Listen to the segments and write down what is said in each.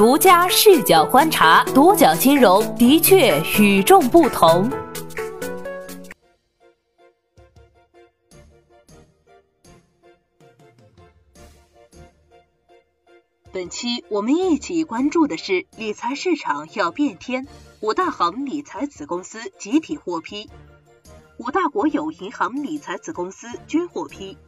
独家视角观察，独角金融的确与众不同。本期我们一起关注的是理财市场要变天，五大行理财子公司集体获批，五大国有银行理财子公司均获批。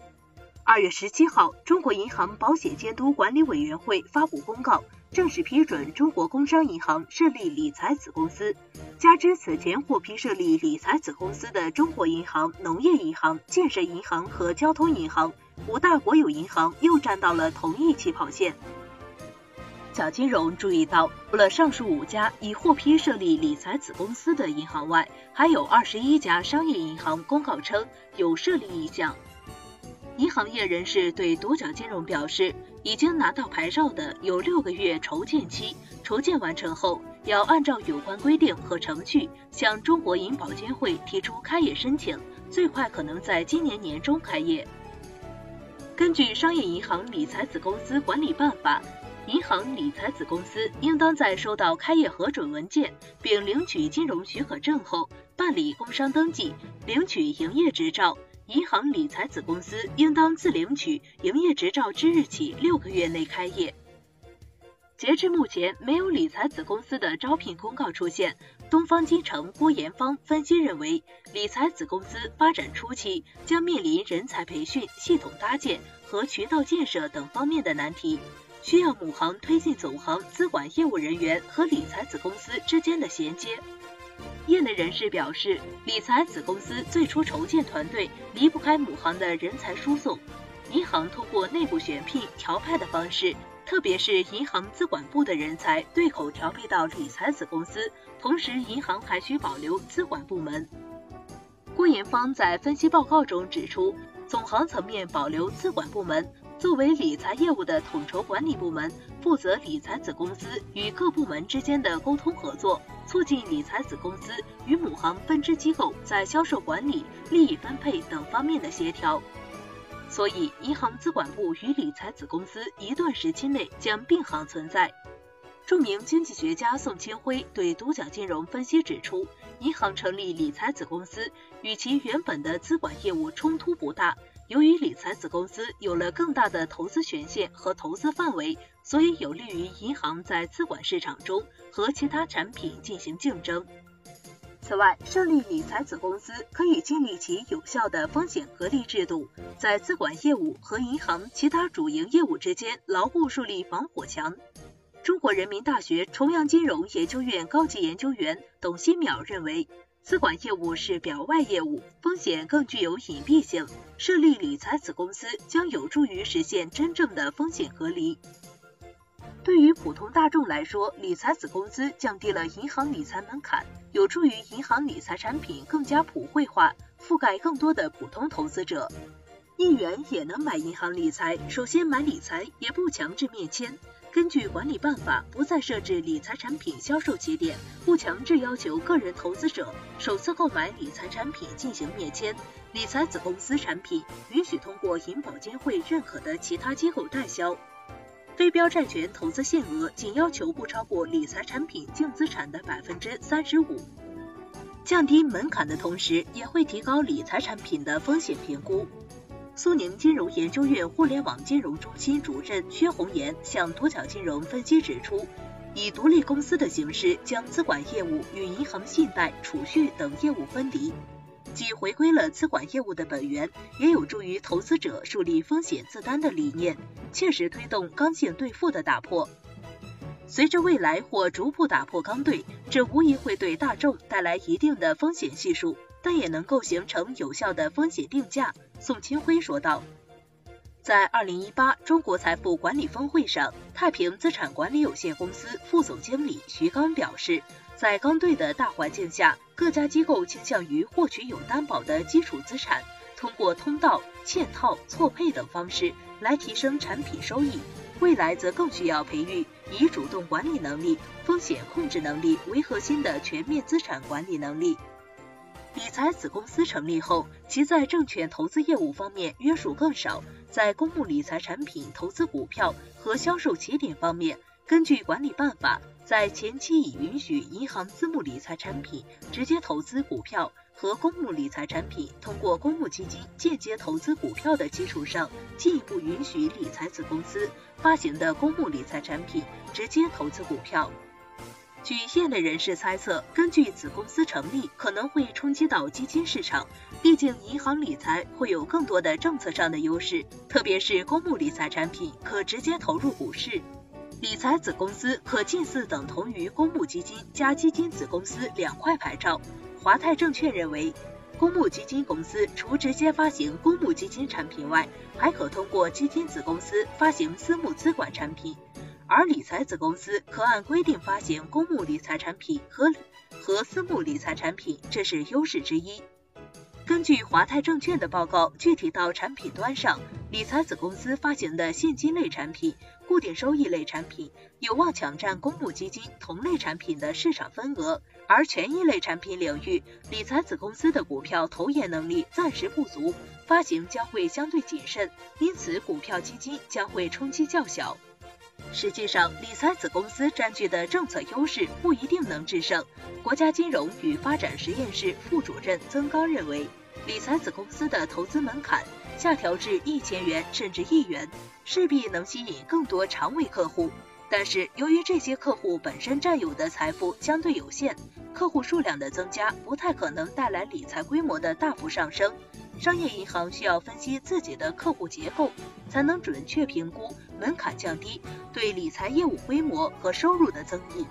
二月十七号，中国银行保险监督管理委员会发布公告，正式批准中国工商银行设立理财子公司。加之此前获批设立理财子公司的中国银行、农业银行、建设银行和交通银行，五大国有银行又站到了同一起跑线。小金融注意到，除了上述五家已获批设立理财子公司的银行外，还有二十一家商业银行公告称有设立意向。银行业人士对独角金融表示，已经拿到牌照的有六个月筹建期，筹建完成后，要按照有关规定和程序向中国银保监会提出开业申请，最快可能在今年年中开业。根据《商业银行理财子公司管理办法》。银行理财子公司应当在收到开业核准文件并领取金融许可证后，办理工商登记，领取营业执照。银行理财子公司应当自领取营业执照之日起六个月内开业。截至目前，没有理财子公司的招聘公告出现。东方金城郭延芳分析认为，理财子公司发展初期将面临人才培训、系统搭建和渠道建设等方面的难题。需要母行推进总行资管业务人员和理财子公司之间的衔接。业内人士表示，理财子公司最初筹建团队离不开母行的人才输送。银行通过内部选聘调派的方式，特别是银行资管部的人才对口调配到理财子公司，同时银行还需保留资管部门。郭延芳在分析报告中指出，总行层面保留资管部门。作为理财业务的统筹管理部门，负责理财子公司与各部门之间的沟通合作，促进理财子公司与母行分支机构在销售管理、利益分配等方面的协调。所以，银行资管部与理财子公司一段时期内将并行存在。著名经济学家宋清辉对独角金融分析指出，银行成立理财子公司与其原本的资管业务冲突不大。由于理财子公司有了更大的投资权限和投资范围，所以有利于银行在资管市场中和其他产品进行竞争。此外，设立理财子公司可以建立起有效的风险隔离制度，在资管业务和银行其他主营业务之间牢固树立防火墙。中国人民大学重阳金融研究院高级研究员董新淼认为。资管业务是表外业务，风险更具有隐蔽性。设立理财子公司将有助于实现真正的风险隔离。对于普通大众来说，理财子公司降低了银行理财门槛，有助于银行理财产品更加普惠化，覆盖更多的普通投资者。一元也能买银行理财，首先买理财也不强制面签。根据管理办法，不再设置理财产品销售节点，不强制要求个人投资者首次购买理财产品进行面签。理财子公司产品允许通过银保监会认可的其他机构代销。非标债权投资限额仅要求不超过理财产品净资产的百分之三十五。降低门槛的同时，也会提高理财产品的风险评估。苏宁金融研究院互联网金融中心主任薛红岩向多角金融分析指出，以独立公司的形式将资管业务与银行信贷、储蓄等业务分离，既回归了资管业务的本源，也有助于投资者树立风险自担的理念，切实推动刚性兑付的打破。随着未来或逐步打破刚兑，这无疑会对大众带来一定的风险系数。但也能够形成有效的风险定价，宋清辉说道。在二零一八中国财富管理峰会上，太平资产管理有限公司副总经理徐刚表示，在刚兑的大环境下，各家机构倾向于获取有担保的基础资产，通过通道、嵌套、错配等方式来提升产品收益。未来则更需要培育以主动管理能力、风险控制能力为核心的全面资产管理能力。理财子公司成立后，其在证券投资业务方面约束更少，在公募理财产品投资股票和销售起点方面，根据管理办法，在前期已允许银行私募理财产品直接投资股票和公募理财产品通过公募基金间接投资股票的基础上，进一步允许理财子公司发行的公募理财产品直接投资股票。据业内人士猜测，根据子公司成立可能会冲击到基金市场，毕竟银行理财会有更多的政策上的优势，特别是公募理财产品可直接投入股市，理财子公司可近似等同于公募基金加基金子公司两块牌照。华泰证券认为，公募基金公司除直接发行公募基金产品外，还可通过基金子公司发行私募资管产品。而理财子公司可按规定发行公募理财产品和和私募理财产品，这是优势之一。根据华泰证券的报告，具体到产品端上，理财子公司发行的现金类产品、固定收益类产品有望抢占公募基金同类产品的市场份额，而权益类产品领域，理财子公司的股票投研能力暂时不足，发行将会相对谨慎，因此股票基金将会冲击较小。实际上，理财子公司占据的政策优势不一定能制胜。国家金融与发展实验室副主任曾刚认为，理财子公司的投资门槛下调至一千元甚至一元，势必能吸引更多长尾客户。但是，由于这些客户本身占有的财富相对有限，客户数量的增加不太可能带来理财规模的大幅上升。商业银行需要分析自己的客户结构，才能准确评估门槛降低对理财业务规模和收入的增益。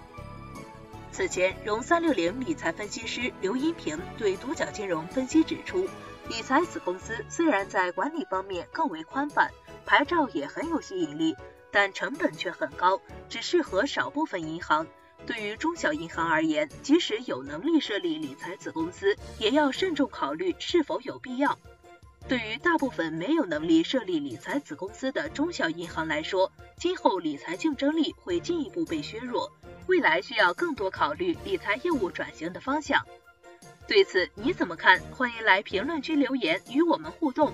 此前，融三六零理财分析师刘一平对独角金融分析指出，理财子公司虽然在管理方面更为宽泛，牌照也很有吸引力，但成本却很高，只适合少部分银行。对于中小银行而言，即使有能力设立理财子公司，也要慎重考虑是否有必要。对于大部分没有能力设立理财子公司的中小银行来说，今后理财竞争力会进一步被削弱，未来需要更多考虑理财业务转型的方向。对此你怎么看？欢迎来评论区留言与我们互动。